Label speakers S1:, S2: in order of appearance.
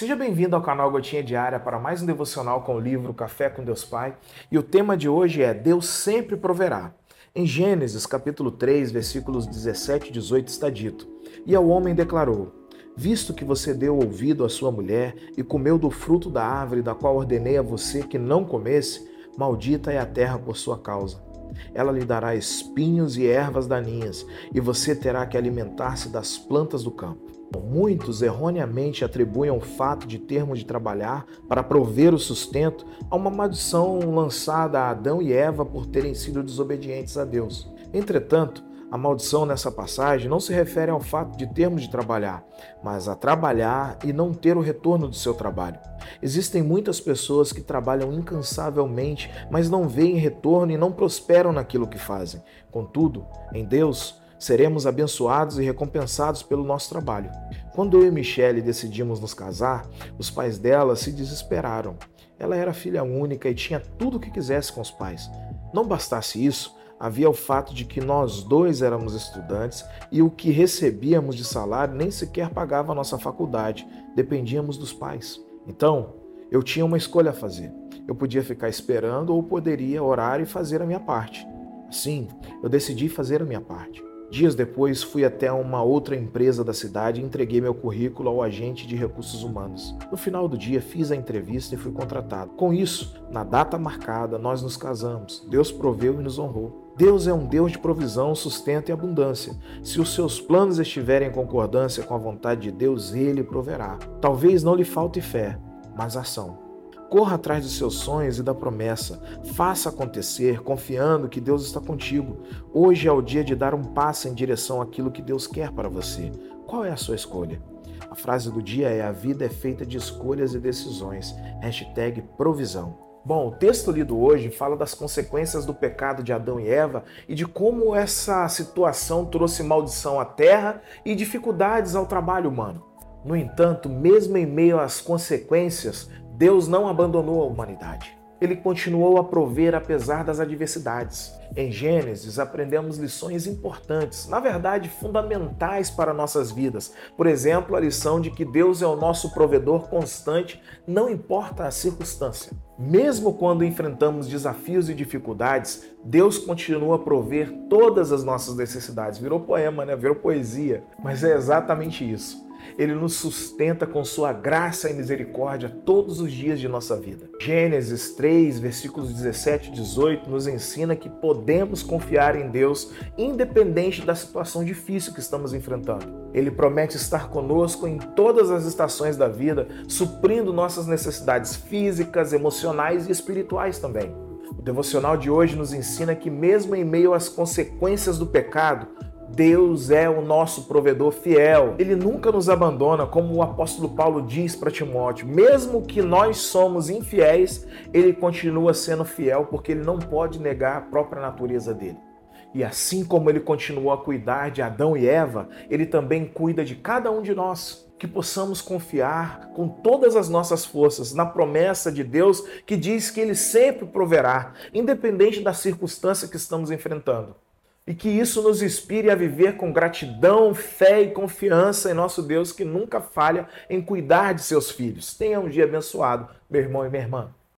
S1: Seja bem-vindo ao canal Gotinha Diária para mais um devocional com o livro Café com Deus Pai. E o tema de hoje é Deus sempre proverá. Em Gênesis, capítulo 3, versículos 17 e 18 está dito: E ao homem declarou: Visto que você deu ouvido à sua mulher e comeu do fruto da árvore da qual ordenei a você que não comesse, maldita é a terra por sua causa. Ela lhe dará espinhos e ervas daninhas, e você terá que alimentar-se das plantas do campo. Muitos erroneamente atribuem o fato de termos de trabalhar para prover o sustento a uma maldição lançada a Adão e Eva por terem sido desobedientes a Deus. Entretanto, a maldição nessa passagem não se refere ao fato de termos de trabalhar, mas a trabalhar e não ter o retorno do seu trabalho. Existem muitas pessoas que trabalham incansavelmente, mas não veem retorno e não prosperam naquilo que fazem. Contudo, em Deus, seremos abençoados e recompensados pelo nosso trabalho. Quando eu e Michelle decidimos nos casar, os pais dela se desesperaram. Ela era filha única e tinha tudo o que quisesse com os pais. Não bastasse isso, havia o fato de que nós dois éramos estudantes e o que recebíamos de salário nem sequer pagava a nossa faculdade, dependíamos dos pais. Então, eu tinha uma escolha a fazer. Eu podia ficar esperando ou poderia orar e fazer a minha parte. Sim, eu decidi fazer a minha parte. Dias depois, fui até uma outra empresa da cidade e entreguei meu currículo ao agente de recursos humanos. No final do dia, fiz a entrevista e fui contratado. Com isso, na data marcada, nós nos casamos. Deus proveu e nos honrou. Deus é um Deus de provisão, sustento e abundância. Se os seus planos estiverem em concordância com a vontade de Deus, Ele proverá. Talvez não lhe falte fé, mas ação. Corra atrás dos seus sonhos e da promessa. Faça acontecer, confiando que Deus está contigo. Hoje é o dia de dar um passo em direção àquilo que Deus quer para você. Qual é a sua escolha? A frase do dia é: A vida é feita de escolhas e decisões. Hashtag provisão. Bom, o texto lido hoje fala das consequências do pecado de Adão e Eva e de como essa situação trouxe maldição à terra e dificuldades ao trabalho humano. No entanto, mesmo em meio às consequências, Deus não abandonou a humanidade. Ele continuou a prover apesar das adversidades. Em Gênesis, aprendemos lições importantes, na verdade fundamentais para nossas vidas. Por exemplo, a lição de que Deus é o nosso provedor constante, não importa a circunstância. Mesmo quando enfrentamos desafios e dificuldades, Deus continua a prover todas as nossas necessidades. Virou poema, né? Virou poesia. Mas é exatamente isso. Ele nos sustenta com sua graça e misericórdia todos os dias de nossa vida. Gênesis 3, versículos 17 e 18 nos ensina que podemos confiar em Deus independente da situação difícil que estamos enfrentando. Ele promete estar conosco em todas as estações da vida, suprindo nossas necessidades físicas, emocionais e espirituais também. O devocional de hoje nos ensina que, mesmo em meio às consequências do pecado, Deus é o nosso provedor fiel. Ele nunca nos abandona, como o apóstolo Paulo diz para Timóteo. Mesmo que nós somos infiéis, ele continua sendo fiel porque ele não pode negar a própria natureza dele. E assim como ele continuou a cuidar de Adão e Eva, ele também cuida de cada um de nós. Que possamos confiar com todas as nossas forças na promessa de Deus que diz que ele sempre proverá, independente da circunstância que estamos enfrentando e que isso nos inspire a viver com gratidão, fé e confiança em nosso Deus que nunca falha em cuidar de seus filhos. Tenha um dia abençoado, meu irmão e minha irmã.